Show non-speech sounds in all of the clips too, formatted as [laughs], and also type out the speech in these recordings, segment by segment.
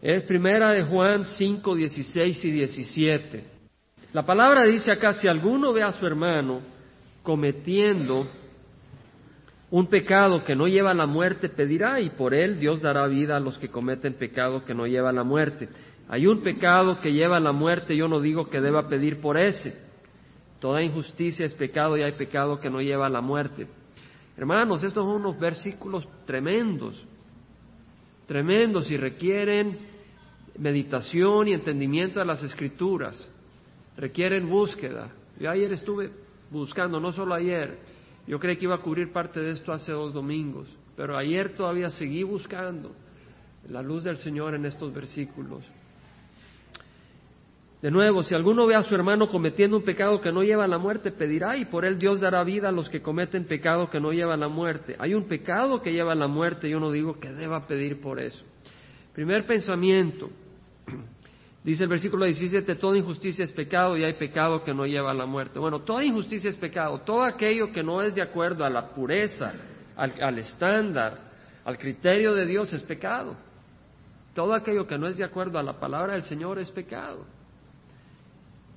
Es primera de Juan 5, 16 y 17. La palabra dice acá, si alguno ve a su hermano cometiendo un pecado que no lleva a la muerte, pedirá y por él Dios dará vida a los que cometen pecado que no lleva a la muerte. Hay un pecado que lleva a la muerte, yo no digo que deba pedir por ese. Toda injusticia es pecado y hay pecado que no lleva a la muerte. Hermanos, estos son unos versículos tremendos, tremendos y requieren meditación y entendimiento de las escrituras, requieren búsqueda. Yo ayer estuve buscando, no solo ayer, yo creí que iba a cubrir parte de esto hace dos domingos, pero ayer todavía seguí buscando la luz del Señor en estos versículos. De nuevo, si alguno ve a su hermano cometiendo un pecado que no lleva a la muerte, pedirá y por él Dios dará vida a los que cometen pecado que no lleva a la muerte. Hay un pecado que lleva a la muerte, yo no digo que deba pedir por eso. Primer pensamiento, [clears throat] dice el versículo 17, toda injusticia es pecado y hay pecado que no lleva a la muerte. Bueno, toda injusticia es pecado, todo aquello que no es de acuerdo a la pureza, al, al estándar, al criterio de Dios es pecado. Todo aquello que no es de acuerdo a la palabra del Señor es pecado.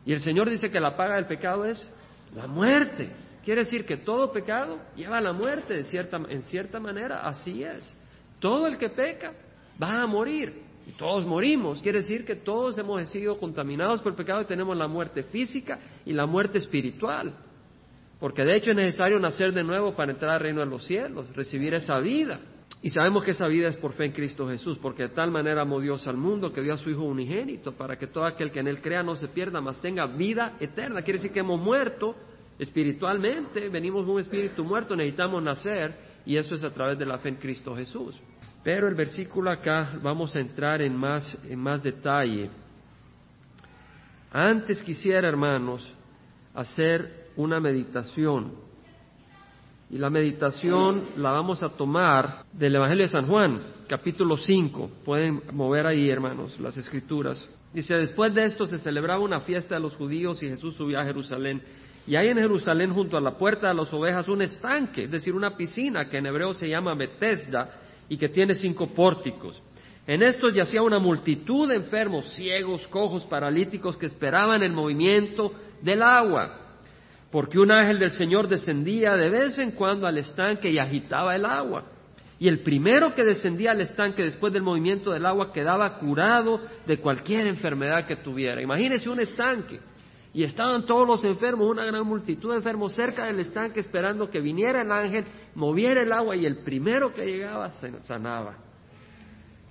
Y el Señor dice que la paga del pecado es la muerte. Quiere decir que todo pecado lleva a la muerte, de cierta, en cierta manera, así es. Todo el que peca va a morir. Y todos morimos. Quiere decir que todos hemos sido contaminados por el pecado y tenemos la muerte física y la muerte espiritual. Porque de hecho es necesario nacer de nuevo para entrar al reino de los cielos, recibir esa vida. Y sabemos que esa vida es por fe en Cristo Jesús, porque de tal manera amó Dios al mundo que dio a su Hijo unigénito, para que todo aquel que en Él crea no se pierda, mas tenga vida eterna. Quiere decir que hemos muerto espiritualmente, venimos de un espíritu muerto, necesitamos nacer, y eso es a través de la fe en Cristo Jesús. Pero el versículo acá vamos a entrar en más, en más detalle. Antes quisiera, hermanos, hacer una meditación y la meditación la vamos a tomar del Evangelio de San Juan, capítulo 5. Pueden mover ahí, hermanos, las escrituras. Dice, después de esto se celebraba una fiesta de los judíos y Jesús subió a Jerusalén. Y hay en Jerusalén, junto a la puerta de las ovejas, un estanque, es decir, una piscina que en hebreo se llama Bethesda y que tiene cinco pórticos. En estos yacía una multitud de enfermos, ciegos, cojos, paralíticos que esperaban el movimiento del agua porque un ángel del Señor descendía de vez en cuando al estanque y agitaba el agua. Y el primero que descendía al estanque después del movimiento del agua quedaba curado de cualquier enfermedad que tuviera. Imagínese un estanque. Y estaban todos los enfermos, una gran multitud de enfermos cerca del estanque esperando que viniera el ángel, moviera el agua y el primero que llegaba se sanaba.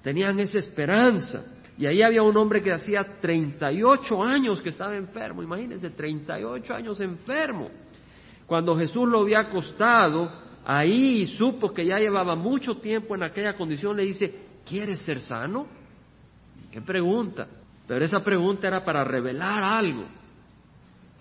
Tenían esa esperanza. Y ahí había un hombre que hacía 38 años que estaba enfermo, imagínense, 38 años enfermo. Cuando Jesús lo había acostado, ahí supo que ya llevaba mucho tiempo en aquella condición, le dice, ¿quieres ser sano? ¿Qué pregunta? Pero esa pregunta era para revelar algo.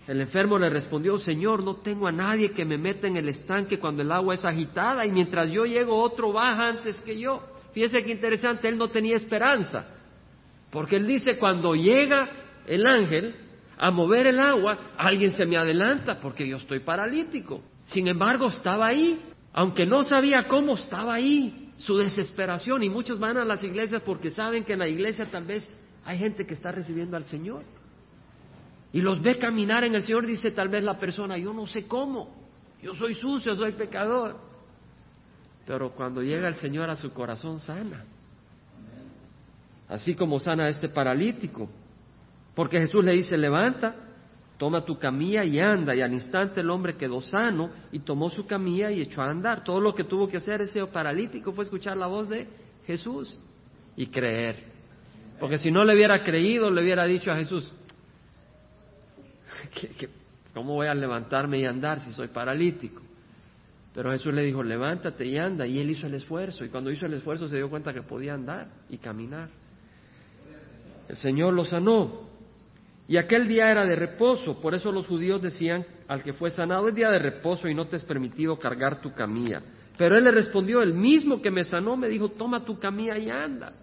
El enfermo le respondió, Señor, no tengo a nadie que me meta en el estanque cuando el agua es agitada y mientras yo llego otro baja antes que yo. Fíjese qué interesante, él no tenía esperanza. Porque él dice, cuando llega el ángel a mover el agua, alguien se me adelanta porque yo estoy paralítico. Sin embargo, estaba ahí, aunque no sabía cómo, estaba ahí, su desesperación. Y muchos van a las iglesias porque saben que en la iglesia tal vez hay gente que está recibiendo al Señor. Y los ve caminar en el Señor, dice tal vez la persona, yo no sé cómo, yo soy sucio, soy pecador. Pero cuando llega el Señor a su corazón sana así como sana a este paralítico. Porque Jesús le dice, levanta, toma tu camilla y anda. Y al instante el hombre quedó sano y tomó su camilla y echó a andar. Todo lo que tuvo que hacer ese paralítico fue escuchar la voz de Jesús y creer. Porque si no le hubiera creído, le hubiera dicho a Jesús, [laughs] cómo voy a levantarme y andar si soy paralítico? Pero Jesús le dijo, levántate y anda. Y él hizo el esfuerzo. Y cuando hizo el esfuerzo se dio cuenta que podía andar y caminar. El Señor lo sanó. Y aquel día era de reposo, por eso los judíos decían al que fue sanado, es día de reposo y no te es permitido cargar tu camilla. Pero él le respondió, el mismo que me sanó me dijo, toma tu camilla y anda.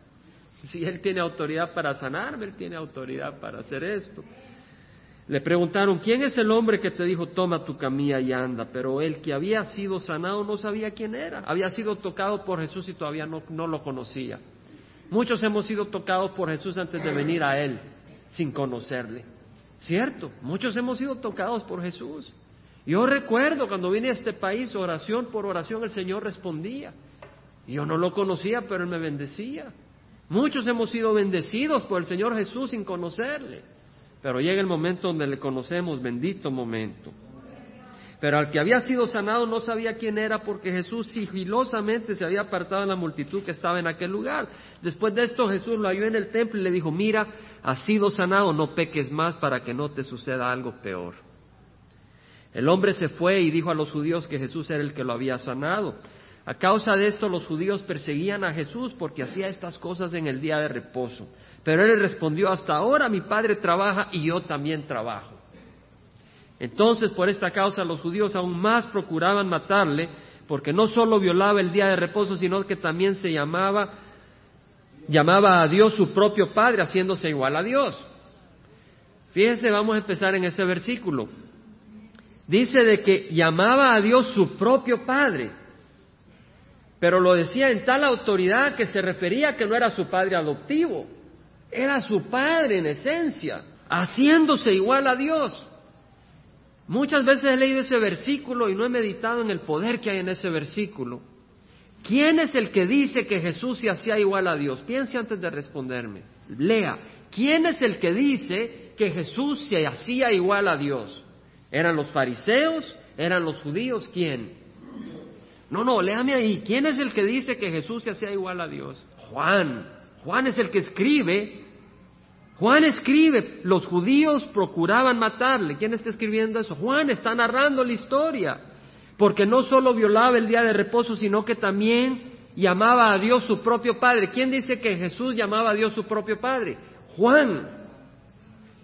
Si él tiene autoridad para sanarme, él tiene autoridad para hacer esto. Le preguntaron, ¿quién es el hombre que te dijo, toma tu camilla y anda? Pero el que había sido sanado no sabía quién era. Había sido tocado por Jesús y todavía no, no lo conocía. Muchos hemos sido tocados por Jesús antes de venir a Él, sin conocerle. ¿Cierto? Muchos hemos sido tocados por Jesús. Yo recuerdo cuando vine a este país, oración por oración, el Señor respondía. Yo no lo conocía, pero Él me bendecía. Muchos hemos sido bendecidos por el Señor Jesús sin conocerle. Pero llega el momento donde le conocemos, bendito momento. Pero al que había sido sanado no sabía quién era porque Jesús sigilosamente se había apartado de la multitud que estaba en aquel lugar. Después de esto Jesús lo halló en el templo y le dijo, mira, has sido sanado, no peques más para que no te suceda algo peor. El hombre se fue y dijo a los judíos que Jesús era el que lo había sanado. A causa de esto los judíos perseguían a Jesús porque hacía estas cosas en el día de reposo. Pero él respondió, hasta ahora mi padre trabaja y yo también trabajo. Entonces, por esta causa, los judíos aún más procuraban matarle, porque no solo violaba el día de reposo, sino que también se llamaba, llamaba a Dios su propio Padre, haciéndose igual a Dios. Fíjese, vamos a empezar en ese versículo. Dice de que llamaba a Dios su propio Padre, pero lo decía en tal autoridad que se refería a que no era su Padre adoptivo, era su Padre en esencia, haciéndose igual a Dios. Muchas veces he leído ese versículo y no he meditado en el poder que hay en ese versículo. ¿Quién es el que dice que Jesús se hacía igual a Dios? Piense antes de responderme. Lea. ¿Quién es el que dice que Jesús se hacía igual a Dios? ¿Eran los fariseos? ¿Eran los judíos? ¿Quién? No, no, léame ahí. ¿Quién es el que dice que Jesús se hacía igual a Dios? Juan. Juan es el que escribe Juan escribe, los judíos procuraban matarle. ¿Quién está escribiendo eso? Juan está narrando la historia, porque no solo violaba el día de reposo, sino que también llamaba a Dios su propio Padre. ¿Quién dice que Jesús llamaba a Dios su propio Padre? Juan.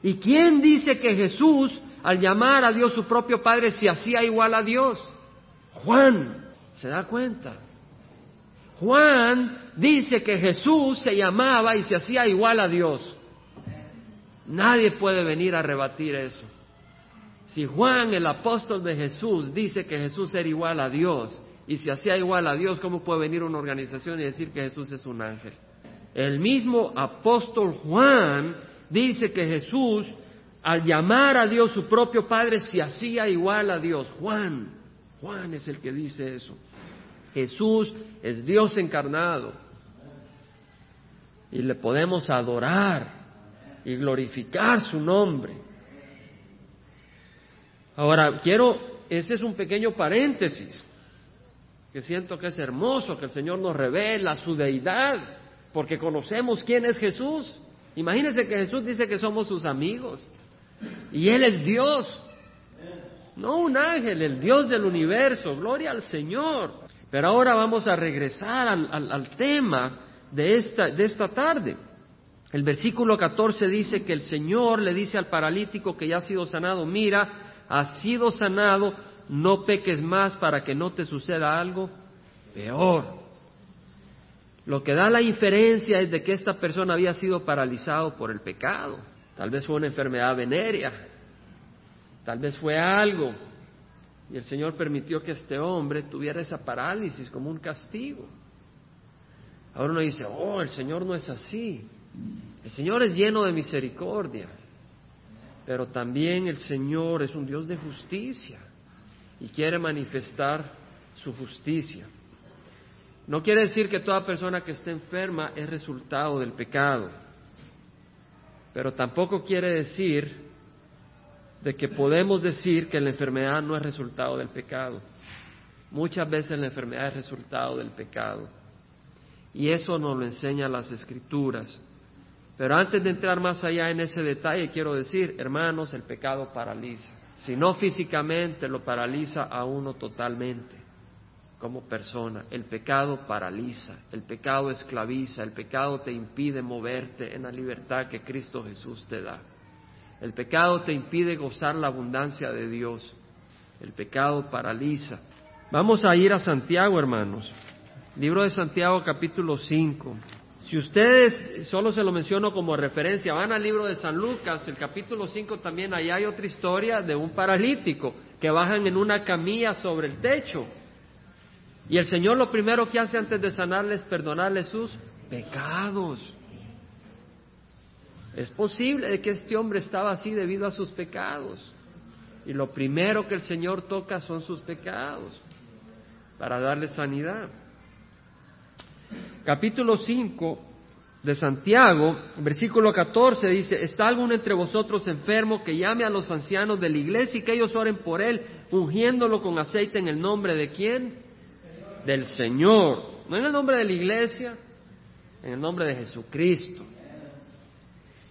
¿Y quién dice que Jesús, al llamar a Dios su propio Padre, se hacía igual a Dios? Juan. ¿Se da cuenta? Juan dice que Jesús se llamaba y se hacía igual a Dios. Nadie puede venir a rebatir eso. Si Juan, el apóstol de Jesús, dice que Jesús era igual a Dios y se hacía igual a Dios, ¿cómo puede venir una organización y decir que Jesús es un ángel? El mismo apóstol Juan dice que Jesús, al llamar a Dios su propio Padre, se hacía igual a Dios. Juan, Juan es el que dice eso. Jesús es Dios encarnado y le podemos adorar y glorificar su nombre. Ahora, quiero, ese es un pequeño paréntesis, que siento que es hermoso, que el Señor nos revela su deidad, porque conocemos quién es Jesús. Imagínense que Jesús dice que somos sus amigos, y Él es Dios, no un ángel, el Dios del universo, gloria al Señor. Pero ahora vamos a regresar al, al tema de esta, de esta tarde. El versículo 14 dice que el Señor le dice al paralítico que ya ha sido sanado, mira, has sido sanado, no peques más para que no te suceda algo peor. Lo que da la inferencia es de que esta persona había sido paralizado por el pecado. Tal vez fue una enfermedad venérea, tal vez fue algo. Y el Señor permitió que este hombre tuviera esa parálisis como un castigo. Ahora uno dice, oh, el Señor no es así. El Señor es lleno de misericordia, pero también el Señor es un Dios de justicia y quiere manifestar su justicia. No quiere decir que toda persona que esté enferma es resultado del pecado, pero tampoco quiere decir de que podemos decir que la enfermedad no es resultado del pecado. Muchas veces la enfermedad es resultado del pecado. Y eso nos lo enseñan las escrituras. Pero antes de entrar más allá en ese detalle, quiero decir, hermanos, el pecado paraliza. Si no físicamente, lo paraliza a uno totalmente como persona. El pecado paraliza, el pecado esclaviza, el pecado te impide moverte en la libertad que Cristo Jesús te da. El pecado te impide gozar la abundancia de Dios. El pecado paraliza. Vamos a ir a Santiago, hermanos. Libro de Santiago capítulo 5. Si ustedes, solo se lo menciono como referencia, van al libro de San Lucas, el capítulo 5 también, ahí hay otra historia de un paralítico que bajan en una camilla sobre el techo. Y el Señor lo primero que hace antes de sanarle es perdonarle sus pecados. Es posible que este hombre estaba así debido a sus pecados. Y lo primero que el Señor toca son sus pecados para darle sanidad. Capítulo 5 de Santiago, versículo 14 dice, ¿está alguno entre vosotros enfermo que llame a los ancianos de la iglesia y que ellos oren por él, ungiéndolo con aceite en el nombre de quién? Del Señor. No en el nombre de la iglesia, en el nombre de Jesucristo.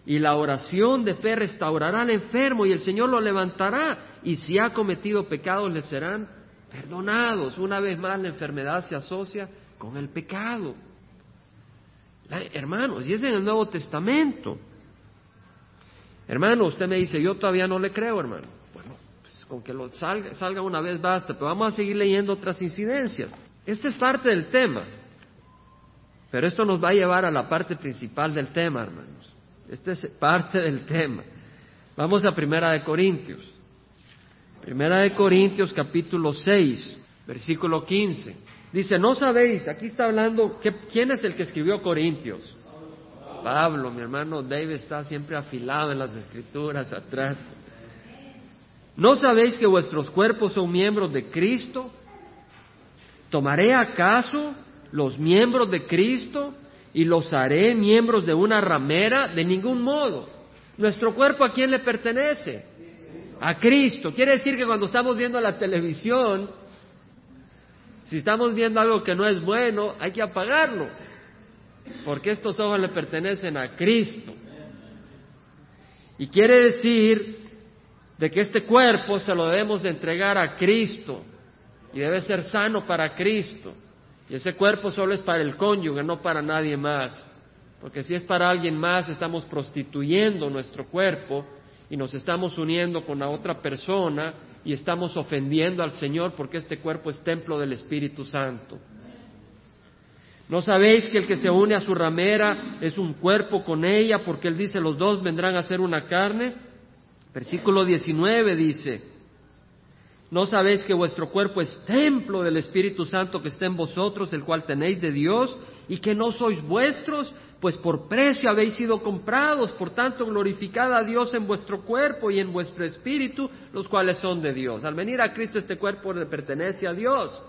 Y la oración de fe restaurará al enfermo y el Señor lo levantará. Y si ha cometido pecados le serán perdonados. Una vez más la enfermedad se asocia con el pecado. Hermanos, y es en el Nuevo Testamento. Hermano, usted me dice, yo todavía no le creo, hermano. Bueno, pues con que lo salga, salga una vez basta, pero vamos a seguir leyendo otras incidencias. Esta es parte del tema, pero esto nos va a llevar a la parte principal del tema, hermanos. Esta es parte del tema. Vamos a Primera de Corintios. Primera de Corintios capítulo 6, versículo 15. Dice, no sabéis, aquí está hablando, ¿quién es el que escribió Corintios? Pablo, mi hermano David está siempre afilado en las escrituras atrás. ¿No sabéis que vuestros cuerpos son miembros de Cristo? ¿Tomaré acaso los miembros de Cristo y los haré miembros de una ramera? De ningún modo. ¿Nuestro cuerpo a quién le pertenece? A Cristo. Quiere decir que cuando estamos viendo la televisión, si estamos viendo algo que no es bueno, hay que apagarlo, porque estos ojos le pertenecen a Cristo. Y quiere decir de que este cuerpo se lo debemos de entregar a Cristo y debe ser sano para Cristo. Y ese cuerpo solo es para el cónyuge, no para nadie más. Porque si es para alguien más, estamos prostituyendo nuestro cuerpo y nos estamos uniendo con la otra persona y estamos ofendiendo al Señor porque este cuerpo es templo del Espíritu Santo. ¿No sabéis que el que se une a su ramera es un cuerpo con ella porque él dice los dos vendrán a ser una carne? Versículo 19 dice, ¿no sabéis que vuestro cuerpo es templo del Espíritu Santo que está en vosotros, el cual tenéis de Dios, y que no sois vuestros, pues por precio habéis sido comprados, por tanto glorificad a Dios en vuestro cuerpo y en vuestro espíritu, los cuales son de Dios. Al venir a Cristo este cuerpo le pertenece a Dios.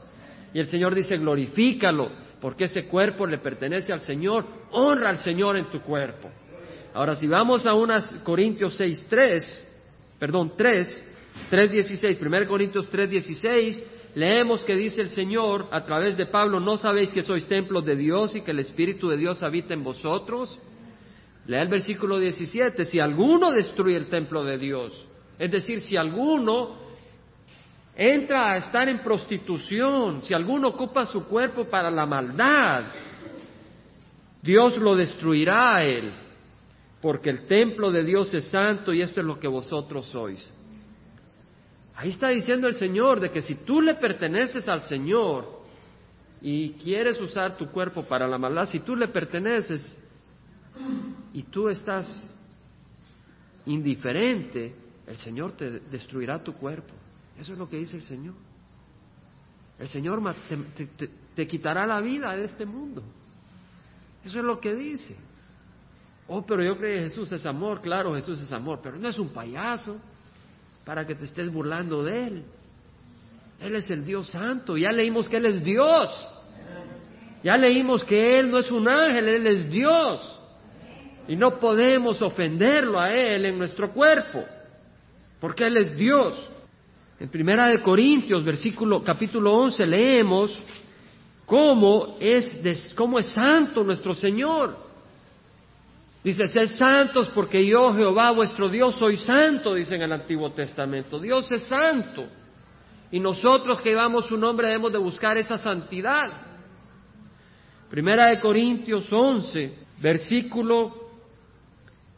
Y el Señor dice, glorifícalo, porque ese cuerpo le pertenece al Señor, honra al Señor en tu cuerpo. Ahora, si vamos a unas Corintios 6, 3, perdón, 3, 3.16, 1 Corintios 3.16, leemos que dice el Señor a través de Pablo, ¿no sabéis que sois templos de Dios y que el Espíritu de Dios habita en vosotros? Lea el versículo 17, si alguno destruye el templo de Dios, es decir, si alguno entra a estar en prostitución, si alguno ocupa su cuerpo para la maldad, Dios lo destruirá a él, porque el templo de Dios es santo y esto es lo que vosotros sois. Ahí está diciendo el Señor de que si tú le perteneces al Señor y quieres usar tu cuerpo para la maldad, si tú le perteneces y tú estás indiferente, el Señor te destruirá tu cuerpo. Eso es lo que dice el Señor. El Señor te, quitará la vida de este mundo. Eso es lo que dice. Oh, pero yo creo que Jesús es amor, claro, Jesús es amor, pero no es un payaso para que te estés burlando de Él. Él es el Dios Santo. Ya leímos que Él es Dios. Ya leímos que Él no es un ángel, Él es Dios. Y no podemos ofenderlo a Él en nuestro cuerpo, porque Él es Dios. En Primera de Corintios, versículo capítulo 11, leemos cómo es, cómo es santo nuestro Señor. Dice, sed santos porque yo, Jehová, vuestro Dios, soy santo, dice en el Antiguo Testamento. Dios es santo. Y nosotros que llevamos su nombre debemos de buscar esa santidad. Primera de Corintios 11, versículo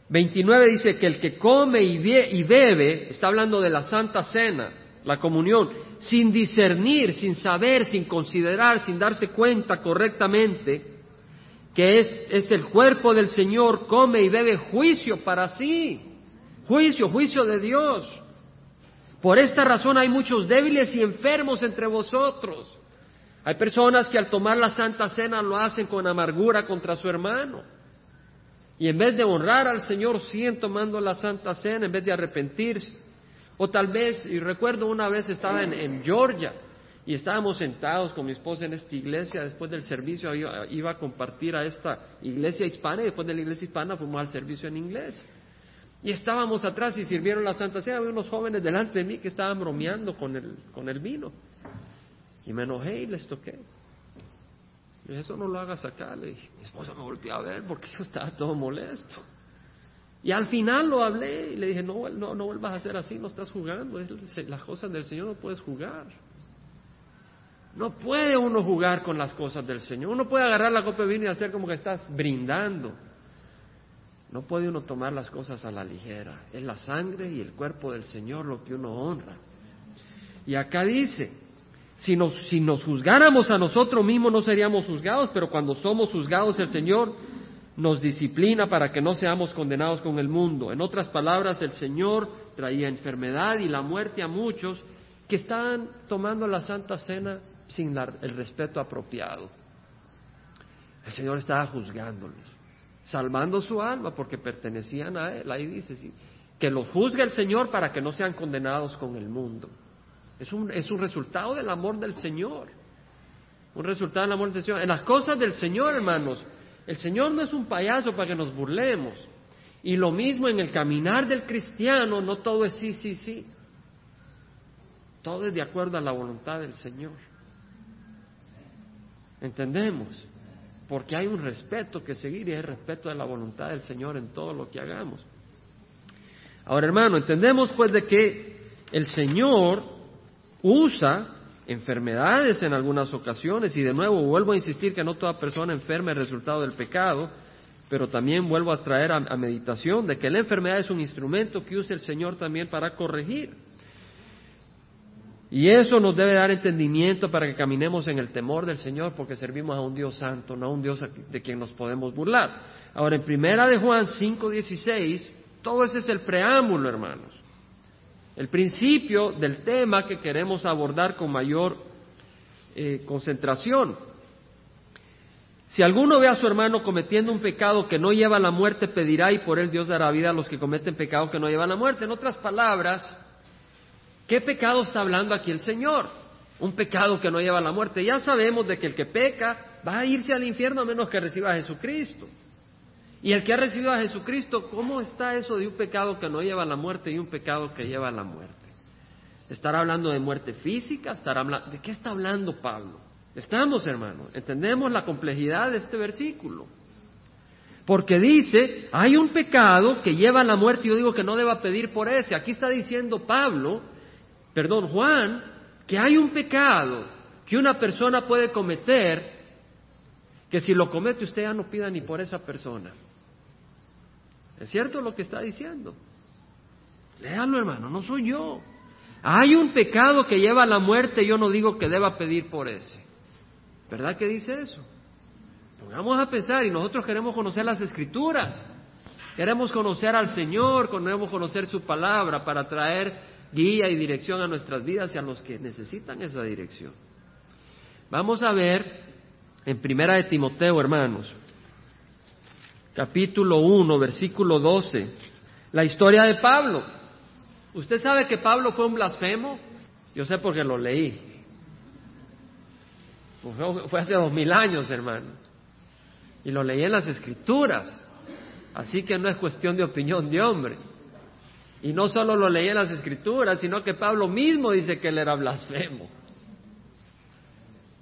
29 dice que el que come y, y bebe, está hablando de la Santa Cena, la comunión, sin discernir, sin saber, sin considerar, sin darse cuenta correctamente, que es, es el cuerpo del Señor, come y bebe juicio para sí. Juicio, juicio de Dios. Por esta razón hay muchos débiles y enfermos entre vosotros. Hay personas que al tomar la Santa Cena lo hacen con amargura contra su hermano. Y en vez de honrar al Señor, siguen tomando la Santa Cena en vez de arrepentirse. O tal vez, y recuerdo una vez estaba en, Georgia y estábamos sentados con mi esposa en esta iglesia, después del servicio iba, a compartir a esta iglesia hispana y después de la iglesia hispana fuimos al servicio en inglés. Y estábamos atrás y sirvieron la Santa Cena, había unos jóvenes delante de mí que estaban bromeando con el, con el vino. Y me enojé y les toqué. Y eso no lo hagas acá, le dije. Mi esposa me volteó a ver porque yo estaba todo molesto. Y al final lo hablé y le dije, no, no, no vuelvas a hacer así, no estás jugando, las cosas del Señor no puedes jugar. No puede uno jugar con las cosas del Señor. Uno puede agarrar la copa de vino y hacer como que estás brindando. No puede uno tomar las cosas a la ligera. Es la sangre y el cuerpo del Señor lo que uno honra. Y acá dice, si nos, si nos juzgáramos a nosotros mismos no seríamos juzgados, pero cuando somos juzgados el Señor nos disciplina para que no seamos condenados con el mundo. En otras palabras, el Señor traía enfermedad y la muerte a muchos que estaban tomando la Santa Cena sin el respeto apropiado. El Señor estaba juzgándolos, salvando su alma porque pertenecían a Él. Ahí dice, que los juzgue el Señor para que no sean condenados con el mundo. Es un, es un resultado del amor del Señor. Un resultado del amor del Señor. En las cosas del Señor, hermanos, el Señor no es un payaso para que nos burlemos. Y lo mismo en el caminar del cristiano, no todo es sí, sí, sí. Todo es de acuerdo a la voluntad del Señor. ¿Entendemos? Porque hay un respeto que seguir y es respeto de la voluntad del Señor en todo lo que hagamos. Ahora, hermano, entendemos pues de que el Señor usa enfermedades en algunas ocasiones y de nuevo vuelvo a insistir que no toda persona enferma es resultado del pecado, pero también vuelvo a traer a, meditación de que la enfermedad es un instrumento que usa el Señor también para corregir. Y eso nos debe dar entendimiento para que caminemos en el temor del Señor porque servimos a un Dios santo, no a un Dios de quien nos podemos burlar. Ahora, en primera de Juan 5.16, todo ese es el preámbulo, hermanos el principio del tema que queremos abordar con mayor eh, concentración. Si alguno ve a su hermano cometiendo un pecado que no lleva a la muerte, pedirá y por él Dios dará vida a los que cometen pecado que no llevan a la muerte. En otras palabras, ¿qué pecado está hablando aquí el Señor? Un pecado que no lleva a la muerte. Ya sabemos de que el que peca va a irse al infierno a menos que reciba a Jesucristo. Y el que ha recibido a Jesucristo, ¿cómo está eso de un pecado que no lleva a la muerte y un pecado que lleva a la muerte? ¿Estará hablando de muerte física? ¿Estará ¿De qué está hablando Pablo? Estamos, hermanos, entendemos la complejidad de este versículo. Porque dice, hay un pecado que lleva a la muerte y yo digo que no deba pedir por ese. Aquí está diciendo Pablo, perdón, Juan, que hay un pecado que una persona puede cometer que si lo comete usted ya no pida ni por esa persona. ¿Es cierto lo que está diciendo? Léalo, hermano, no soy yo. Hay un pecado que lleva a la muerte, yo no digo que deba pedir por ese. ¿Verdad que dice eso? Pongamos a pensar y nosotros queremos conocer las escrituras. Queremos conocer al Señor, queremos conocer su palabra para traer guía y dirección a nuestras vidas y a los que necesitan esa dirección. Vamos a ver en Primera de Timoteo, hermanos, capítulo 1, versículo 12, la historia de Pablo. ¿Usted sabe que Pablo fue un blasfemo? Yo sé porque lo leí. Fue hace dos mil años, hermano. Y lo leí en las escrituras. Así que no es cuestión de opinión de hombre. Y no solo lo leí en las escrituras, sino que Pablo mismo dice que él era blasfemo.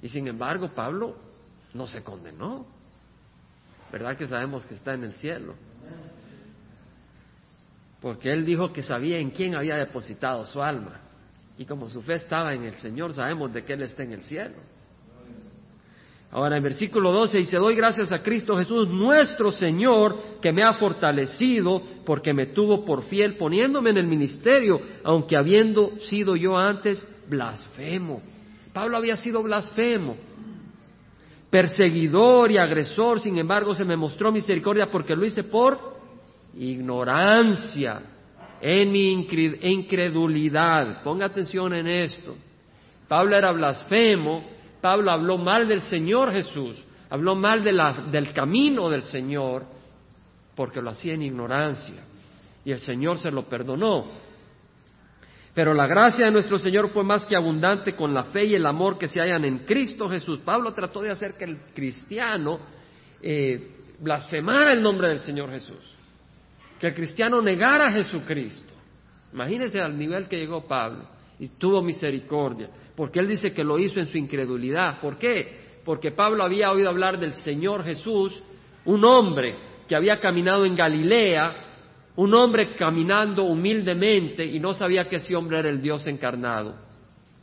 Y sin embargo, Pablo no se condenó. ¿Verdad que sabemos que está en el cielo? Porque él dijo que sabía en quién había depositado su alma. Y como su fe estaba en el Señor, sabemos de que Él está en el cielo. Ahora en versículo 12 dice, doy gracias a Cristo Jesús, nuestro Señor, que me ha fortalecido porque me tuvo por fiel poniéndome en el ministerio, aunque habiendo sido yo antes blasfemo. Pablo había sido blasfemo, perseguidor y agresor, sin embargo se me mostró misericordia porque lo hice por ignorancia, en mi incredulidad. Ponga atención en esto. Pablo era blasfemo Pablo habló mal del Señor Jesús, habló mal del camino del Señor, porque lo hacía en ignorancia. Y el Señor se lo perdonó. Pero la gracia de nuestro Señor fue más que abundante con la fe y el amor que se hallan en Cristo Jesús. Pablo trató de hacer que el cristiano eh, blasfemara el nombre del Señor Jesús, que el cristiano negara a Jesucristo. Imagínense al nivel que llegó Pablo y tuvo misericordia, porque él dice que lo hizo en su incredulidad. ¿Por qué? Porque Pablo había oído hablar del Señor Jesús, un hombre que había caminado en Galilea, un hombre caminando humildemente y no sabía que ese hombre era el Dios encarnado.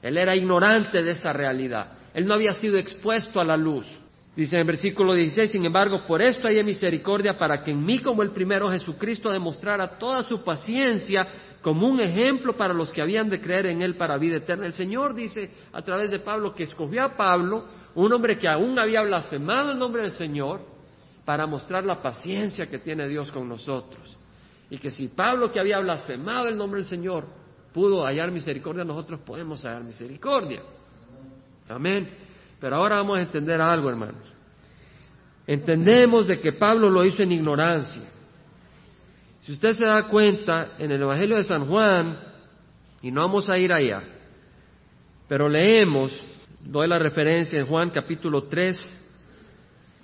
Él era ignorante de esa realidad. Él no había sido expuesto a la luz. Dice en el versículo 16, sin embargo, por esto hay misericordia para que en mí como el primero Jesucristo demostrara toda su paciencia como un ejemplo para los que habían de creer en Él para vida eterna. El Señor dice a través de Pablo que escogió a Pablo, un hombre que aún había blasfemado el nombre del Señor, para mostrar la paciencia que tiene Dios con nosotros. Y que si Pablo, que había blasfemado el nombre del Señor, pudo hallar misericordia, nosotros podemos hallar misericordia. Amén. Pero ahora vamos a entender algo, hermanos. Entendemos de que Pablo lo hizo en ignorancia. Si usted se da cuenta, en el Evangelio de San Juan, y no vamos a ir allá, pero leemos, doy la referencia en Juan capítulo 3,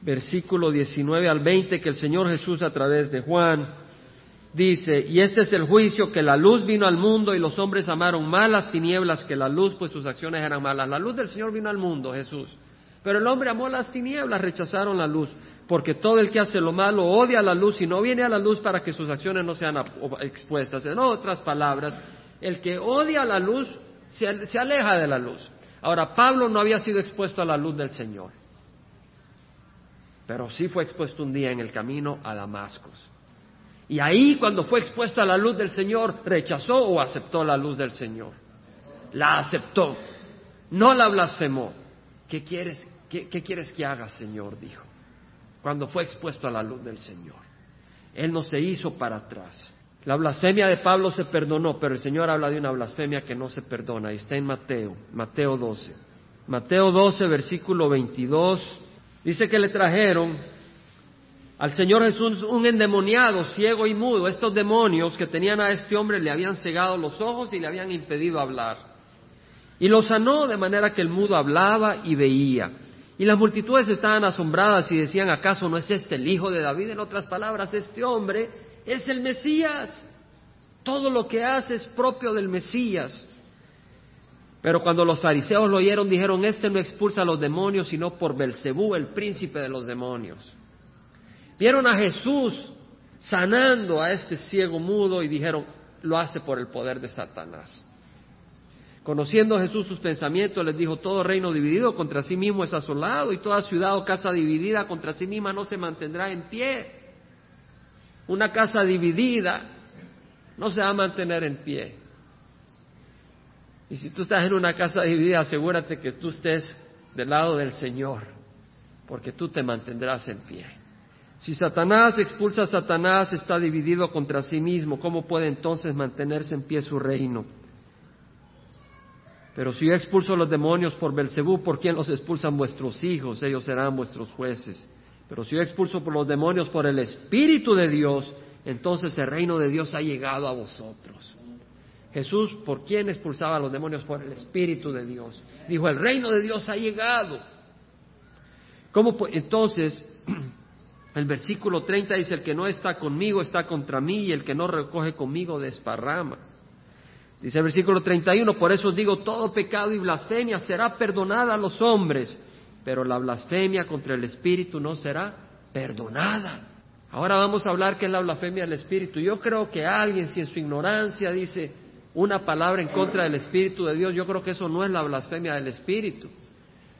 versículo 19 al 20, que el Señor Jesús a través de Juan dice, y este es el juicio, que la luz vino al mundo y los hombres amaron más las tinieblas que la luz, pues sus acciones eran malas. La luz del Señor vino al mundo, Jesús. Pero el hombre amó las tinieblas, rechazaron la luz, porque todo el que hace lo malo odia la luz y no viene a la luz para que sus acciones no sean expuestas. En otras palabras, el que odia la luz se, aleja de la luz. Ahora, Pablo no había sido expuesto a la luz del Señor, pero sí fue expuesto un día en el camino a Damascos. Y ahí cuando fue expuesto a la luz del Señor, rechazó o aceptó la luz del Señor. La aceptó, no la blasfemó. ¿Qué quieres, qué, quieres que haga, Señor? dijo, cuando fue expuesto a la luz del Señor. Él no se hizo para atrás. La blasfemia de Pablo se perdonó, pero el Señor habla de una blasfemia que no se perdona. Y está en Mateo, Mateo 12. Mateo 12, versículo 22. Dice que le trajeron al Señor Jesús un endemoniado, ciego y mudo. Estos demonios que tenían a este hombre le habían cegado los ojos y le habían impedido hablar. Y lo sanó de manera que el mudo hablaba y veía. Y las multitudes estaban asombradas y decían, ¿acaso no es este el hijo de David? En otras palabras, este hombre es el Mesías. Todo lo que hace es propio del Mesías. Pero cuando los fariseos lo oyeron, dijeron, este no expulsa a los demonios, sino por Belcebú, el príncipe de los demonios. Vieron a Jesús sanando a este ciego mudo y dijeron, lo hace por el poder de Satanás. Conociendo Jesús sus pensamientos, les dijo, todo reino dividido contra sí mismo es asolado y toda ciudad o casa dividida contra sí misma no se mantendrá en pie. Una casa dividida no se va a mantener en pie. Y si tú estás en una casa dividida, asegúrate que tú estés del lado del Señor, porque tú te mantendrás en pie. Si Satanás expulsa a Satanás, está dividido contra sí mismo. ¿Cómo puede entonces mantenerse en pie su reino? Pero si yo expulso los demonios por Belcebú, ¿por quién los expulsan vuestros hijos? Ellos serán vuestros jueces. Pero si yo expulso por los demonios por el Espíritu de Dios, entonces el reino de Dios ha llegado a vosotros. Jesús, ¿por quién expulsaba a los demonios? Por el Espíritu de Dios. Dijo, el reino de Dios ha llegado. ¿Cómo entonces [clears throat] el versículo 30 dice, el que no está conmigo está contra mí y el que no recoge conmigo desparrama. Dice el versículo 31, por eso os digo, todo pecado y blasfemia será perdonada a los hombres, pero la blasfemia contra el Espíritu no será perdonada. Ahora vamos a hablar qué es la blasfemia del Espíritu. Yo creo que alguien, si en su ignorancia dice una palabra en contra del Espíritu de Dios, yo creo que eso no es la blasfemia del Espíritu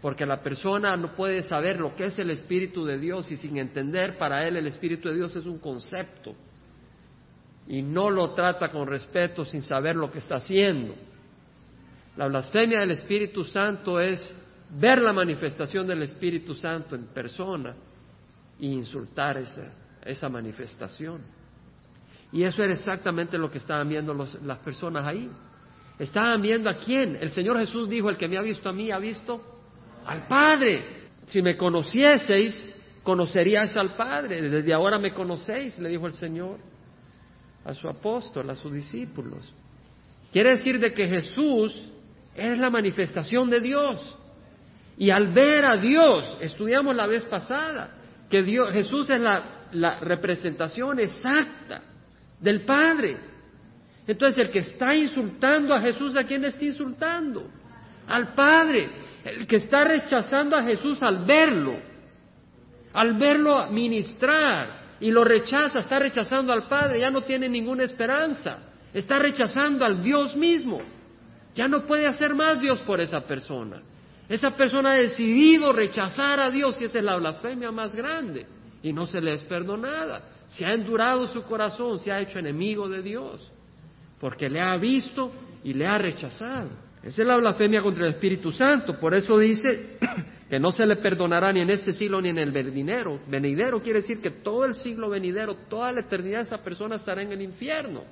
porque la persona no puede saber lo que es el Espíritu de Dios y sin entender para él el Espíritu de Dios es un concepto y no lo trata con respeto sin saber lo que está haciendo. La blasfemia del Espíritu Santo es ver la manifestación del Espíritu Santo en persona e insultar esa, esa manifestación. Y eso era exactamente lo que estaban viendo las personas ahí. Estaban viendo a quién. El Señor Jesús dijo, el que me ha visto a mí ha visto Al Padre. Si me conocieseis, conoceríais al Padre. Desde ahora me conocéis, le dijo el Señor a su apóstol, a sus discípulos. Quiere decir de que Jesús es la manifestación de Dios. Y al ver a Dios, estudiamos la vez pasada, que Dios, Jesús es la, la representación exacta del Padre. Entonces el que está insultando a Jesús, ¿a quién está insultando? Al Padre. El que está rechazando a Jesús al verlo, al verlo ministrar y lo rechaza, está rechazando al Padre, ya no tiene ninguna esperanza. Está rechazando al Dios mismo. Ya no puede hacer más Dios por esa persona. Esa persona ha decidido rechazar a Dios y esa es la blasfemia más grande. Y no se le es perdonada. Se ha endurado su corazón, se ha hecho enemigo de Dios. Porque le ha visto y le ha rechazado. Esa es la blasfemia contra el Espíritu Santo. Por eso dice [clears throat] que no se le perdonará ni en este siglo ni en el venidero. Venidero quiere decir que todo el siglo venidero, toda la eternidad, esa persona estará en el infierno.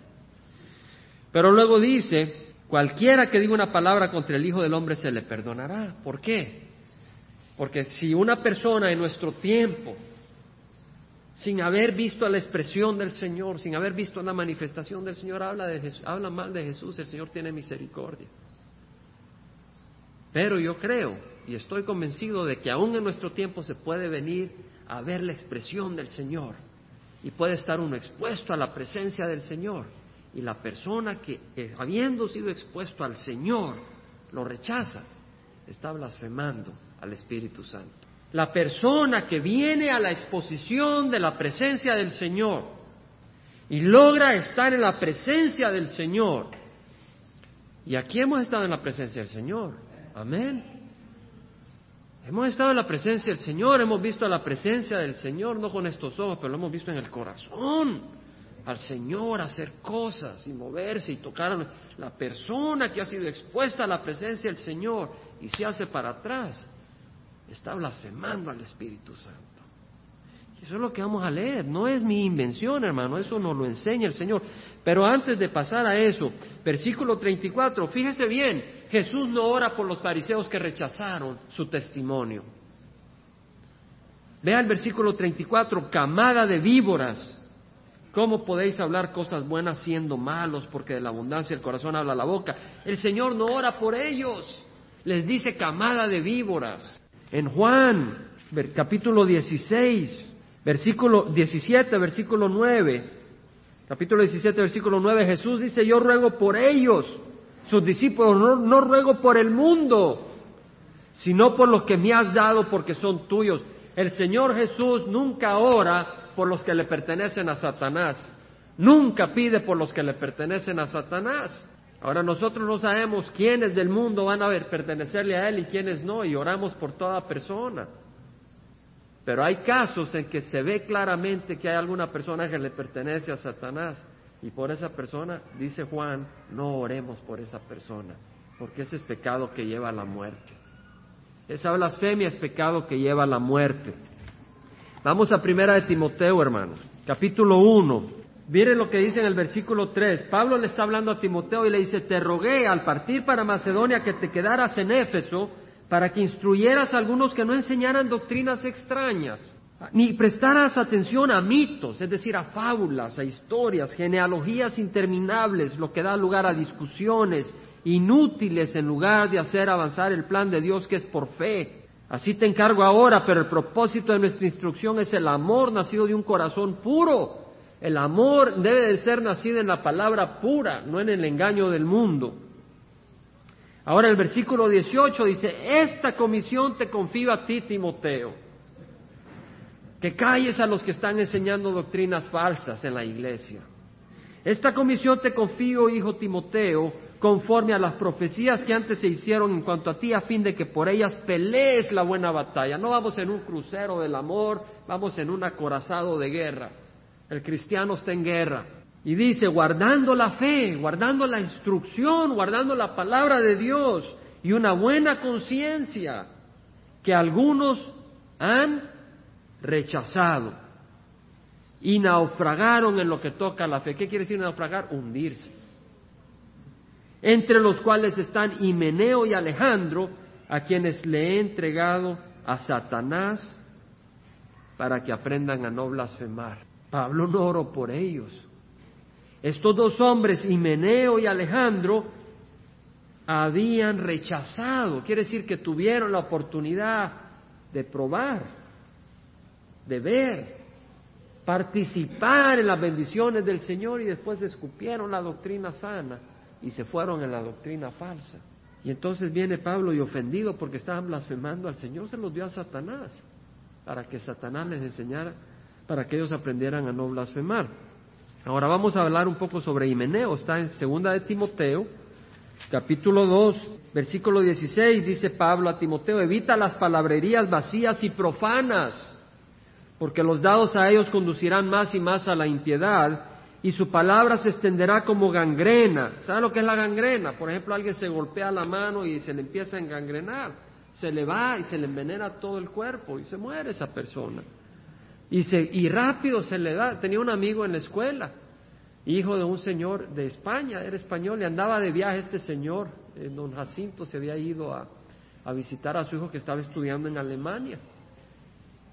Pero luego dice, cualquiera que diga una palabra contra el Hijo del Hombre se le perdonará. ¿Por qué? Porque si una persona en nuestro tiempo, sin haber visto la expresión del Señor, sin haber visto la manifestación del Señor, habla, de habla mal de Jesús, el Señor tiene misericordia. Pero yo creo y estoy convencido de que aún en nuestro tiempo se puede venir a ver la expresión del Señor y puede estar uno expuesto a la presencia del Señor y la persona que, habiendo sido expuesto al Señor, lo rechaza, está blasfemando al Espíritu Santo. La persona que viene a la exposición de la presencia del Señor y logra estar en la presencia del Señor, y aquí hemos estado en la presencia del Señor, amén. Hemos estado en la presencia del Señor, hemos visto la presencia del Señor, no con estos ojos, pero lo hemos visto en el corazón al Señor hacer cosas y moverse y tocar a la persona que ha sido expuesta a la presencia del Señor y se hace para atrás, está blasfemando al Espíritu Santo. Eso es lo que vamos a leer, no es mi invención, hermano, eso nos lo enseña el Señor. Pero antes de pasar a eso, versículo 34, fíjese bien, Jesús no ora por los fariseos que rechazaron su testimonio. Vea el versículo 34, camada de víboras. ¿Cómo podéis hablar cosas buenas siendo malos? Porque de la abundancia del corazón habla la boca. El Señor no ora por ellos. Les dice camada de víboras. En Juan, capítulo 16, versículo 17, versículo 9. Capítulo 17, versículo 9. Jesús dice, yo ruego por ellos, sus discípulos, no, no ruego por el mundo, sino por los que me has dado porque son tuyos. El Señor Jesús nunca ora por los que le pertenecen a Satanás. Nunca pide por los que le pertenecen a Satanás. Ahora nosotros no sabemos quiénes del mundo van a ver, pertenecerle a Él y quiénes no, y oramos por toda persona. Pero hay casos en que se ve claramente que hay alguna persona que le pertenece a Satanás, y por esa persona, dice Juan, no oremos por esa persona, porque ese es pecado que lleva a la muerte. Esa blasfemia es pecado que lleva a la muerte. Vamos a primera de Timoteo, hermanos, capítulo 1. Miren lo que dice en el versículo 3. Pablo le está hablando a Timoteo y le dice, te rogué al partir para Macedonia que te quedaras en Éfeso para que instruyeras a algunos que no enseñaran doctrinas extrañas, ni prestaras atención a mitos, es decir, a fábulas, a historias, genealogías interminables, lo que da lugar a discusiones inútiles en lugar de hacer avanzar el plan de Dios que es por fe. Así te encargo ahora, pero el propósito de nuestra instrucción es el amor nacido de un corazón puro. El amor debe de ser nacido en la palabra pura, no en el engaño del mundo. Ahora el versículo 18 dice, esta comisión te confío a ti, Timoteo, que calles a los que están enseñando doctrinas falsas en la iglesia. Esta comisión te confío, hijo Timoteo, conforme a las profecías que antes se hicieron en cuanto a ti, a fin de que por ellas pelees la buena batalla. No vamos en un crucero del amor, vamos en un acorazado de guerra. El cristiano está en guerra. Y dice, guardando la fe, guardando la instrucción, guardando la palabra de Dios y una buena conciencia que algunos han rechazado y naufragaron en lo que toca la fe. ¿Qué quiere decir naufragar? Hundirse entre los cuales están Himeneo y Alejandro, a quienes le he entregado a Satanás para que aprendan a no blasfemar. Pablo no oró por ellos. Estos dos hombres, Himeneo y Alejandro, habían rechazado, quiere decir que tuvieron la oportunidad de probar, de ver, participar en las bendiciones del Señor y después escupieron la doctrina sana y se fueron en la doctrina falsa. Y entonces viene Pablo y ofendido porque estaban blasfemando al Señor, se los dio a Satanás, para que Satanás les enseñara, para que ellos aprendieran a no blasfemar. Ahora vamos a hablar un poco sobre Himeneo, está en segunda de Timoteo, capítulo 2, versículo 16, dice Pablo a Timoteo, evita las palabrerías vacías y profanas, porque los dados a ellos conducirán más y más a la impiedad, y su palabra se extenderá como gangrena. ¿Sabe lo que es la gangrena? Por ejemplo, alguien se golpea la mano y se le empieza a engangrenar, se le va y se le envenena todo el cuerpo y se muere esa persona. Y, se, y rápido se le da. Tenía un amigo en la escuela, hijo de un señor de España, era español, y andaba de viaje este señor, don Jacinto, se había ido a, visitar a su hijo que estaba estudiando en Alemania.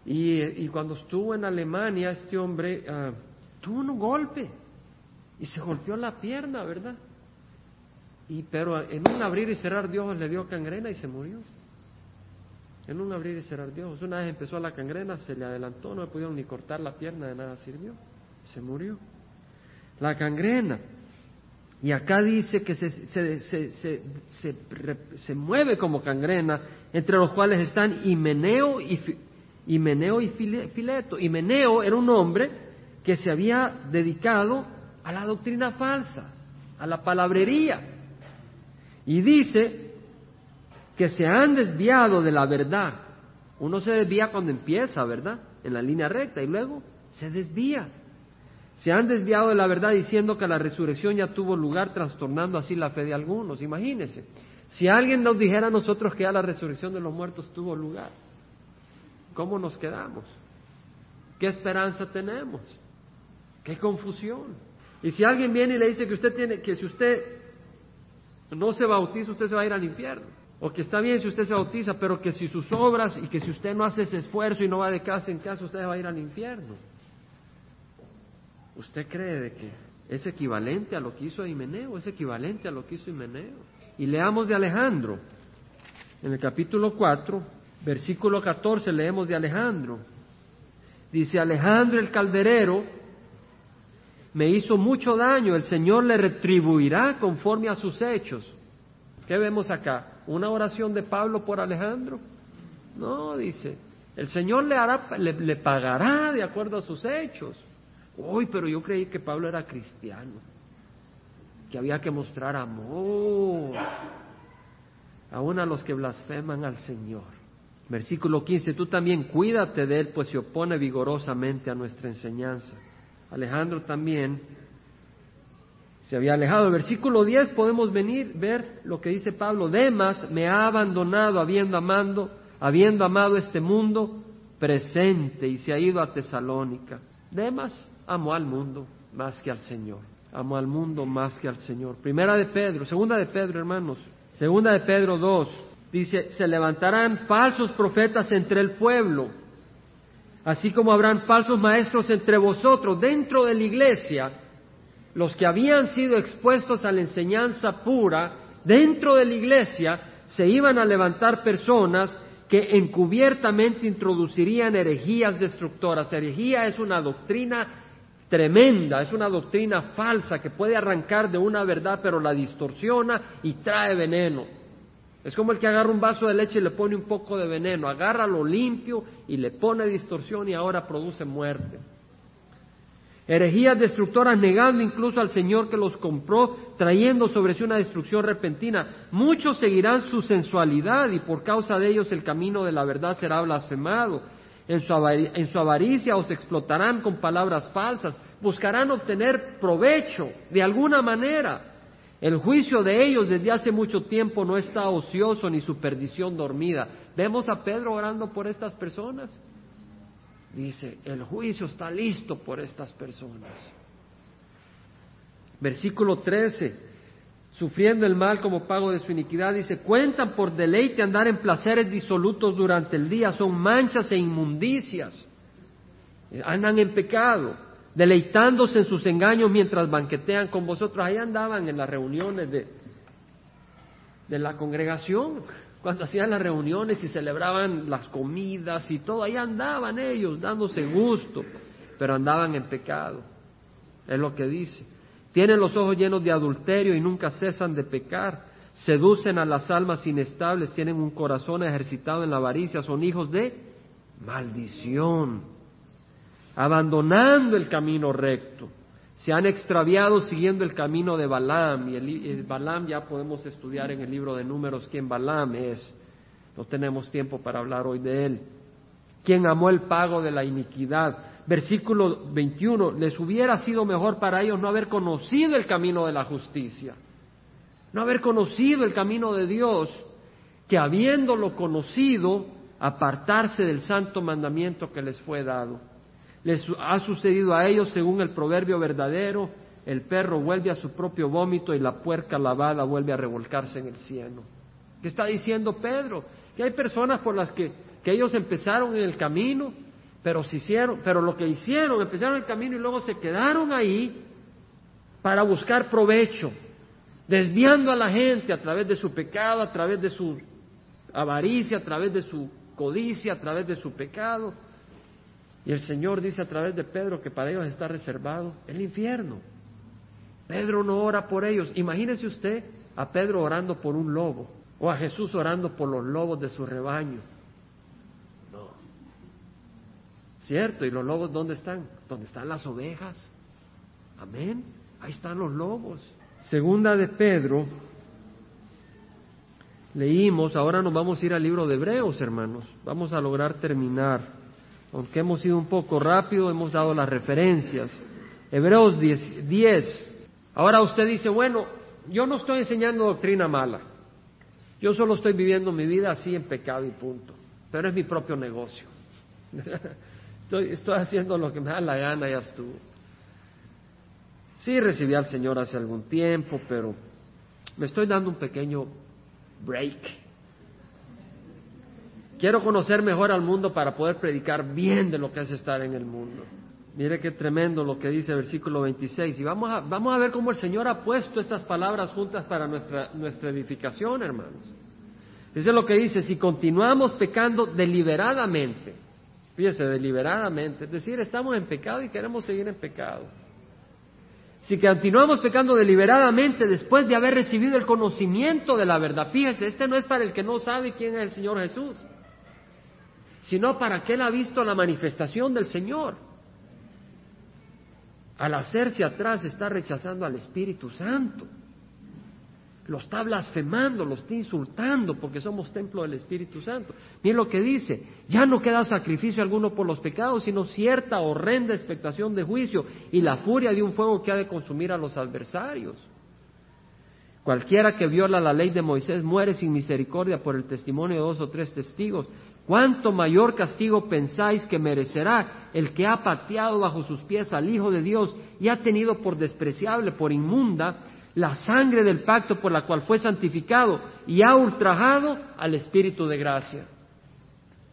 Y, cuando estuvo en Alemania, este hombre ah, tuvo un golpe y se golpeó la pierna, ¿verdad? Y, pero en un abrir y cerrar de ojos le dio cangrena y se murió. En un abrir y cerrar de ojos. Una vez empezó la cangrena, se le adelantó, no le pudieron ni cortar la pierna, de nada sirvió. Se murió la gangrena. Y acá dice que se, se, se, se, mueve como gangrena, entre los cuales están Himeneo y, Himeneo y Fileto. Himeneo era un hombre que se había dedicado a la doctrina falsa, a la palabrería. Y dice que se han desviado de la verdad. Uno se desvía cuando empieza, ¿verdad? En la línea recta y luego se desvía. Se han desviado de la verdad diciendo que la resurrección ya tuvo lugar, trastornando así la fe de algunos. Imagínense, si alguien nos dijera a nosotros que ya la resurrección de los muertos tuvo lugar, ¿cómo nos quedamos? ¿Qué esperanza tenemos? ¿Qué confusión? Y si alguien viene y le dice que usted tiene, que si usted no se bautiza, usted se va a ir al infierno. O que está bien si usted se bautiza, pero que si sus obras y que si usted no hace ese esfuerzo y no va de casa en casa, usted va a ir al infierno. ¿Usted cree de que es equivalente a lo que hizo Himeneo? Es equivalente a lo que hizo Himeneo. Y leamos de Alejandro. En el capítulo 4, versículo 14, leemos de Alejandro. Dice, Alejandro el calderero me hizo mucho daño, el Señor le retribuirá conforme a sus hechos. ¿Qué vemos acá? ¿Una oración de Pablo por Alejandro? No, dice, el Señor le, hará, le pagará de acuerdo a sus hechos. Uy, pero yo creí que Pablo era cristiano, que había que mostrar amor aún a los que blasfeman al Señor. Versículo 15, tú también cuídate de él, pues se opone vigorosamente a nuestra enseñanza. Alejandro también se había alejado. Versículo 10 podemos venir, ver lo que dice Pablo. Demas me ha abandonado habiendo amando, habiendo amado este mundo presente y se ha ido a Tesalónica. Demas Amo al mundo más que al Señor. Amo al mundo más que al Señor. Primera de Pedro, segunda de Pedro, hermanos. Segunda de Pedro 2. Dice, se levantarán falsos profetas entre el pueblo, así como habrán falsos maestros entre vosotros, dentro de la iglesia, los que habían sido expuestos a la enseñanza pura, dentro de la iglesia, se iban a levantar personas que encubiertamente introducirían herejías destructoras. Herejía es una doctrina tremenda, es una doctrina falsa que puede arrancar de una verdad pero la distorsiona y trae veneno. Es como el que agarra un vaso de leche y le pone un poco de veneno, agarra lo limpio y le pone distorsión y ahora produce muerte. Herejías destructoras negando incluso al Señor que los compró, trayendo sobre sí una destrucción repentina. Muchos seguirán su sensualidad y por causa de ellos el camino de la verdad será blasfemado en su, avaricia os explotarán con palabras falsas, buscarán obtener provecho de alguna manera. El juicio de ellos desde hace mucho tiempo no está ocioso ni su perdición dormida. Vemos a Pedro orando por estas personas. Dice, el juicio está listo por estas personas. Versículo 13. sufriendo el mal como pago de su iniquidad. Dice, cuentan por deleite andar en placeres disolutos durante el día, son manchas e inmundicias, andan en pecado, deleitándose en sus engaños mientras banquetean con vosotros. Ahí andaban en las reuniones de, de la congregación, cuando hacían las reuniones y celebraban las comidas y todo, ahí andaban ellos dándose gusto, pero andaban en pecado, es lo que dice. Tienen los ojos llenos de adulterio y nunca cesan de pecar, seducen a las almas inestables, tienen un corazón ejercitado en la avaricia, son hijos de maldición, abandonando el camino recto se han extraviado siguiendo el camino de Balaam, y el, Balaam ya podemos estudiar en el libro de números quién Balaam es. No tenemos tiempo para hablar hoy de él. Quien amó el pago de la iniquidad. Versículo 21, les hubiera sido mejor para ellos no haber conocido el camino de la justicia, no haber conocido el camino de Dios, que habiéndolo conocido, apartarse del santo mandamiento que les fue dado. Les ha sucedido a ellos según el proverbio verdadero, el perro vuelve a su propio vómito y la puerca lavada vuelve a revolcarse en el cielo. ¿Qué está diciendo Pedro? Que hay personas por las que, que ellos empezaron en el camino, pero, se hicieron, pero lo que hicieron, empezaron el camino y luego se quedaron ahí para buscar provecho, desviando a la gente a través de su pecado, a través de su avaricia, a través de su codicia, a través de su pecado. Y el Señor dice a través de Pedro que para ellos está reservado el infierno. Pedro no ora por ellos. Imagínese usted a Pedro orando por un lobo o a Jesús orando por los lobos de su rebaño. No. ¿Cierto? ¿Y los lobos dónde están? ¿Dónde están las ovejas? Amén. Ahí están los lobos. Segunda de Pedro, leímos, ahora nos vamos a ir al libro de Hebreos, hermanos. Vamos a lograr terminar aunque hemos ido un poco rápido, hemos dado las referencias. Hebreos 10, Ahora usted dice, bueno, yo no estoy enseñando doctrina mala. Yo solo estoy viviendo mi vida así en pecado y punto. Pero es mi propio negocio. [laughs] estoy, estoy haciendo lo que me da la gana, ya estuvo. Sí, recibí al Señor hace algún tiempo, pero me estoy dando un pequeño break Quiero conocer mejor al mundo para poder predicar bien de lo que es estar en el mundo. Mire qué tremendo lo que dice el versículo 26. Y vamos a, vamos a ver cómo el Señor ha puesto estas palabras juntas para nuestra, nuestra edificación, hermanos. Dice lo que dice, si continuamos pecando deliberadamente, fíjese, deliberadamente, es decir, estamos en pecado y queremos seguir en pecado. Si continuamos pecando deliberadamente después de haber recibido el conocimiento de la verdad, fíjese, este no es para el que no sabe quién es el Señor Jesús sino para que él ha visto la manifestación del Señor. Al hacerse atrás está rechazando al Espíritu Santo. Lo está blasfemando, lo está insultando porque somos templo del Espíritu Santo. Miren lo que dice, ya no queda sacrificio alguno por los pecados, sino cierta horrenda expectación de juicio y la furia de un fuego que ha de consumir a los adversarios. Cualquiera que viola la ley de Moisés muere sin misericordia por el testimonio de dos o tres testigos. ¿Cuánto mayor castigo pensáis que merecerá el que ha pateado bajo sus pies al Hijo de Dios y ha tenido por despreciable, por inmunda, la sangre del pacto por la cual fue santificado y ha ultrajado al Espíritu de gracia?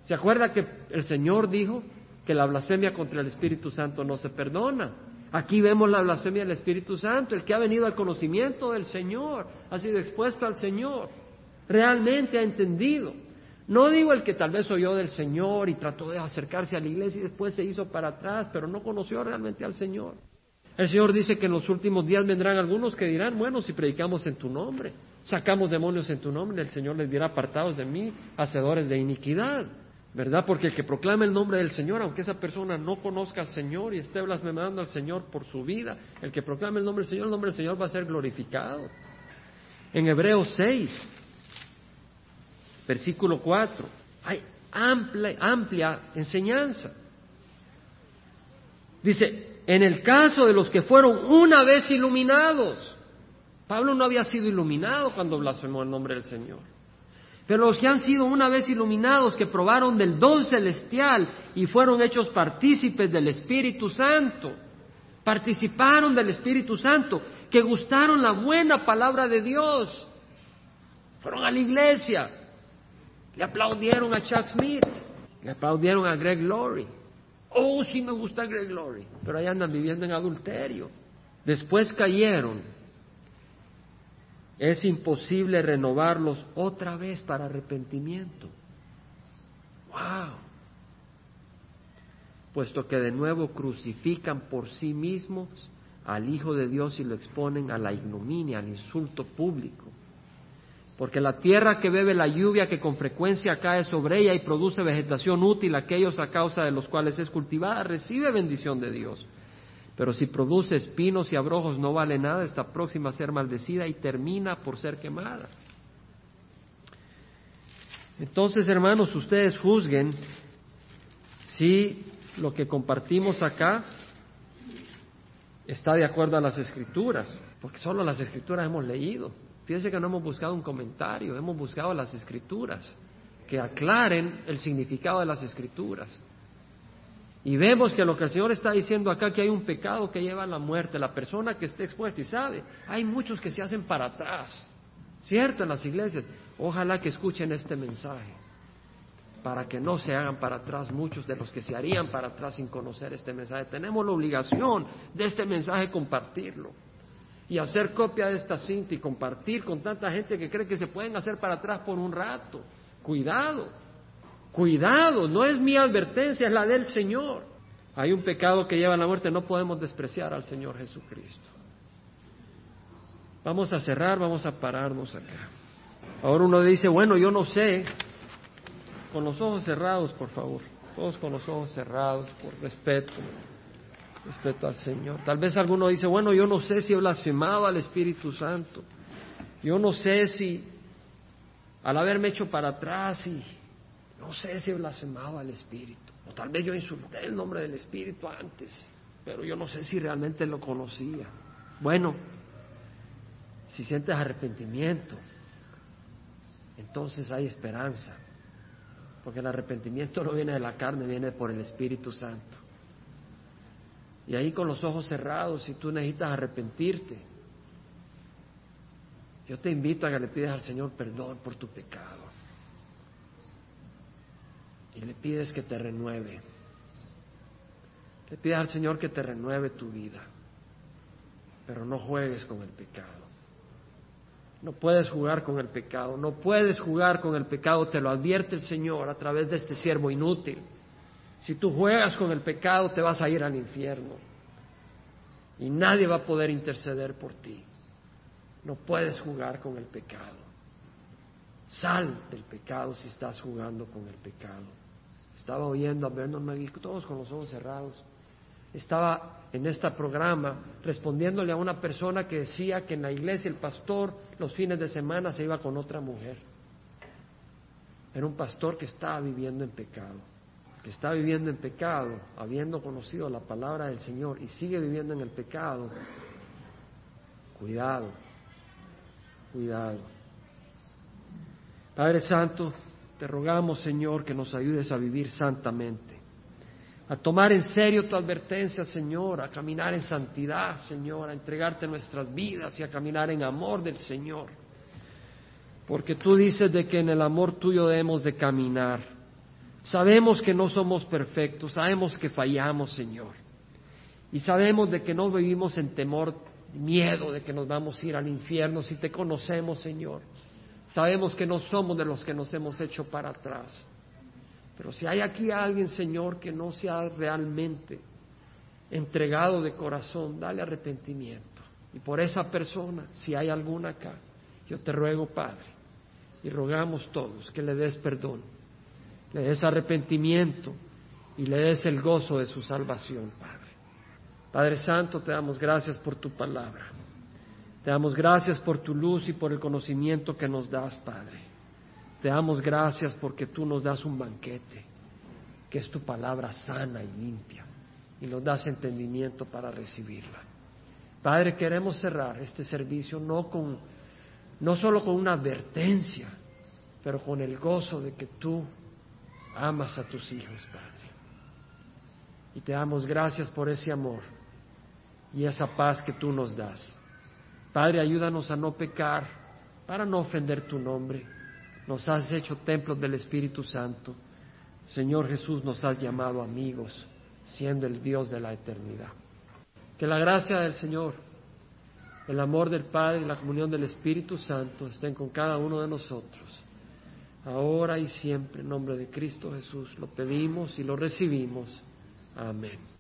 ¿Se acuerda que el Señor dijo que la blasfemia contra el Espíritu Santo no se perdona? Aquí vemos la blasfemia del Espíritu Santo, el que ha venido al conocimiento del Señor, ha sido expuesto al Señor, realmente ha entendido. No digo el que tal vez oyó del Señor y trató de acercarse a la iglesia y después se hizo para atrás, pero no conoció realmente al Señor. El Señor dice que en los últimos días vendrán algunos que dirán, bueno, si predicamos en tu nombre, sacamos demonios en tu nombre, el Señor les dirá apartados de mí, hacedores de iniquidad. ¿verdad? Porque el que proclama el nombre del Señor, aunque esa persona no conozca al Señor y esté blasfemando al Señor por su vida, el que proclama el nombre del Señor, el nombre del Señor va a ser glorificado. En Hebreos 6, versículo 4, hay amplia, amplia enseñanza. Dice, en el caso de los que fueron una vez iluminados, Pablo no había sido iluminado cuando blasfemó el nombre del Señor. Pero los que han sido una vez iluminados, que probaron del don celestial y fueron hechos partícipes del Espíritu Santo, participaron del Espíritu Santo, que gustaron la buena palabra de Dios, fueron a la iglesia, le aplaudieron a Chuck Smith, le aplaudieron a Greg Laurie. Oh, sí me gusta Greg Laurie, pero ahí andan viviendo en adulterio. Después cayeron. Es imposible renovarlos otra vez para arrepentimiento. ¡Wow! Puesto que de nuevo crucifican por sí mismos al Hijo de Dios y lo exponen a la ignominia, al insulto público. Porque la tierra que bebe la lluvia que con frecuencia cae sobre ella y produce vegetación útil a aquellos a causa de los cuales es cultivada, recibe bendición de Dios. Pero si produce espinos y abrojos no vale nada, está próxima a ser maldecida y termina por ser quemada. Entonces, hermanos, ustedes juzguen si lo que compartimos acá está de acuerdo a las escrituras, porque solo las escrituras hemos leído. Fíjense que no hemos buscado un comentario, hemos buscado las escrituras, que aclaren el significado de las escrituras. Y vemos que lo que el Señor está diciendo acá, que hay un pecado que lleva a la muerte, la persona que esté expuesta y sabe, hay muchos que se hacen para atrás, ¿cierto? En las iglesias. Ojalá que escuchen este mensaje, para que no se hagan para atrás muchos de los que se harían para atrás sin conocer este mensaje. Tenemos la obligación de este mensaje compartirlo y hacer copia de esta cinta y compartir con tanta gente que cree que se pueden hacer para atrás por un rato. Cuidado, cuidado, no es mi advertencia, es la del Señor. Hay un pecado que lleva a la muerte, no podemos despreciar al Señor Jesucristo. Vamos a cerrar, vamos a pararnos acá. Ahora uno dice, bueno, yo no sé, con los ojos cerrados, por favor, todos con los ojos cerrados, por respeto respeto al Señor. Tal vez alguno dice, bueno, yo no sé si he blasfemado al Espíritu Santo. Yo no sé si al haberme hecho para atrás y no sé si he blasfemado al Espíritu. O tal vez yo insulté el nombre del Espíritu antes, pero yo no sé si realmente lo conocía. Bueno, si sientes arrepentimiento, entonces hay esperanza. Porque el arrepentimiento no viene de la carne, viene por el Espíritu Santo. Y ahí con los ojos cerrados, si tú necesitas arrepentirte, yo te invito a que le pidas al Señor perdón por tu pecado. Y le pides que te renueve. Le pides al Señor que te renueve tu vida. Pero no juegues con el pecado. No puedes jugar con el pecado. No puedes jugar con el pecado. Te lo advierte el Señor a través de este siervo inútil. Si tú juegas con el pecado, te vas a ir al infierno. Y nadie va a poder interceder por ti. No puedes jugar con el pecado. Sal del pecado si estás jugando con el pecado. Estaba oyendo a Bernard McGee, todos con los ojos cerrados. Estaba en este programa respondiéndole a una persona que decía que en la iglesia el pastor los fines de semana se iba con otra mujer. Era un pastor que estaba viviendo en pecado está viviendo en pecado, habiendo conocido la palabra del Señor y sigue viviendo en el pecado, cuidado, cuidado. Padre Santo, te rogamos, Señor, que nos ayudes a vivir santamente, a tomar en serio tu advertencia, Señor, a caminar en santidad, Señor, a entregarte nuestras vidas y a caminar en amor del Señor. Porque tú dices de que en el amor tuyo debemos de caminar. Sabemos que no somos perfectos, sabemos que fallamos, Señor. Y sabemos de que no vivimos en temor, miedo de que nos vamos a ir al infierno si te conocemos, Señor. Sabemos que no somos de los que nos hemos hecho para atrás. Pero si hay aquí alguien, Señor, que no se ha realmente entregado de corazón, dale arrepentimiento. Y por esa persona, si hay alguna acá, yo te ruego, Padre, y rogamos todos que le des perdón le des arrepentimiento y le des el gozo de su salvación, Padre. Padre Santo, te damos gracias por tu palabra. Te damos gracias por tu luz y por el conocimiento que nos das, Padre. Te damos gracias porque tú nos das un banquete, que es tu palabra sana y limpia, y nos das entendimiento para recibirla. Padre, queremos cerrar este servicio no con no solo con una advertencia, pero con el gozo de que tú amas a tus hijos, Padre. Y te damos gracias por ese amor. y esa paz que tú nos das. Padre, ayúdanos a no pecar, para no ofender tu nombre. Nos has hecho templos del Espíritu Santo. Señor Jesús, nos has llamado amigos, siendo el Dios de la eternidad. Que la gracia del Señor, el amor del Padre y la comunión del Espíritu Santo estén con cada uno de nosotros, ahora y siempre, en nombre de Cristo Jesús. Lo pedimos y lo recibimos. Amén.